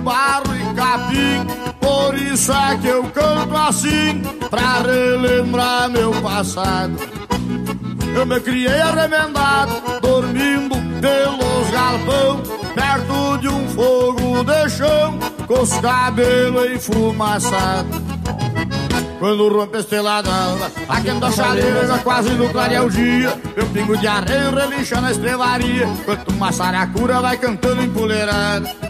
barro e capim. Por isso é que eu canto assim Pra relembrar meu passado. Eu me criei arremendado Dormindo pelos galpão Perto de um fogo de chão Com os cabelos enfumaçados. Quando rompe a estrelada a chaleira já quase no clarear o dia. Meu pingo de areia relincha na estrevaria Quanto uma saracura vai cantando empoleirada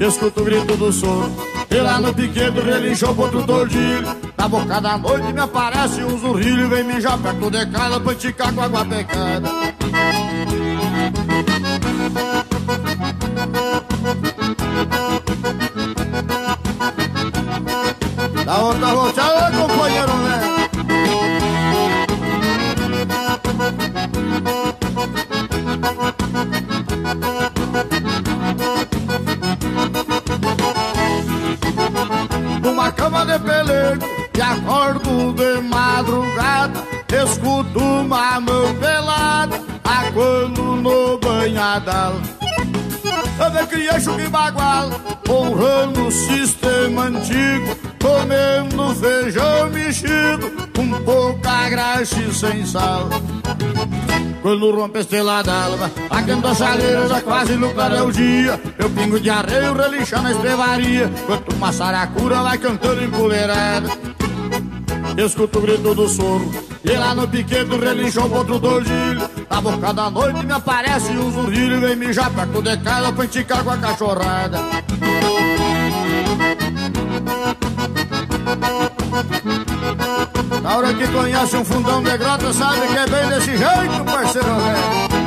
Escuto o grito do sono E lá no piquedo relinchou outro tordilho. Na boca da noite me aparece um zurrilho Vem mijar perto de casa pra esticar com água pecada Da outra volta, e acordo de madrugada Escuto uma mão pelada Aquando no banhadal. Me criei chuva bagual Honrando o sistema antigo Comendo feijão mexido Com pouca graxa e sem sal. Quando rompe a estrela d'alva Aquenta a chaleira já quase no clareio o dia. Eu pingo de arreio relincha na estrevaria Quanto uma saracura vai cantando empoleirada Escuto o grito do soro E lá no piquete relinchou outro tordilho Na boca da noite me aparece um zurrilho Vem mijar perto de casa pra enticar com a cachorrada. Na hora que conhece um fundão de grota Sabe que é bem desse jeito, parceiro velho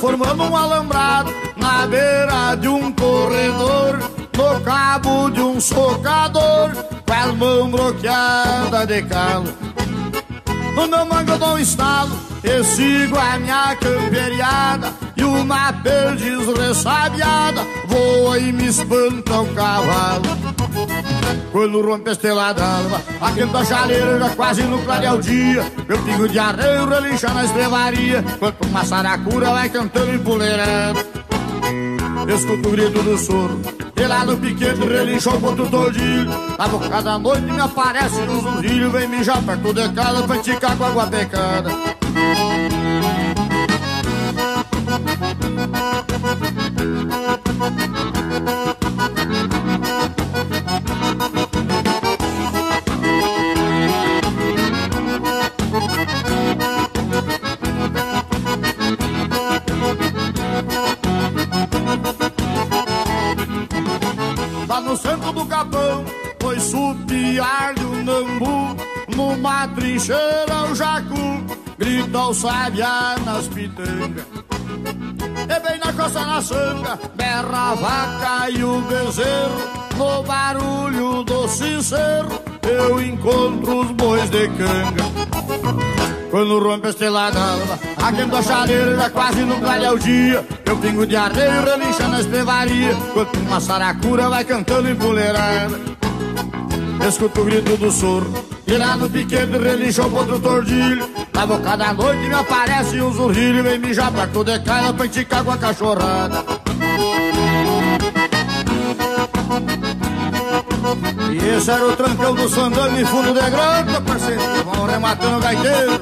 Reformando um alambrado na beira de um corredor No cabo de um socador Com as mãos bloqueadas de calo. No meu mango eu dou um estalo E sigo a minha camperiada E uma perdiz ressabiada Voa e me espanta o cavalo. Quando rompe a estrela d'alva Aquenta a chaleira já quase no clarear o dia. Meu pingo de arreio relincha na estrevaria Quanto uma saracura vai cantando empoleirando Escuto o grito do soro E lá no piquete relinchou outro tordilho Na boca da noite me aparece um zurrilho Vem mijar perto de casa pra esticar com água pecada Lá no centro do capão Foi supiar-lhe o nambu Numa trincheira o jacu Grita o sabiá nas pitangas E bem na costa na sanga Berra a vaca e o bezerro. No barulho do sincero Eu encontro os bois de canga. Quando rompe a estrela d'alva Aquendo a chaleira quase no clarear o dia. Eu pingo de areia relincha na estrevaria Quanto uma saracura vai cantando empoleirada escuto o grito do soro. E lá no piquete relincha o outro tordilho. Na boca da noite me aparece um zurrilho. Vem mijar pra tudo é cara pra enticar com a cachorrada. E esse era o trancão do sandame fundo de grana, parceiro. Vão rematando o gaiteiro.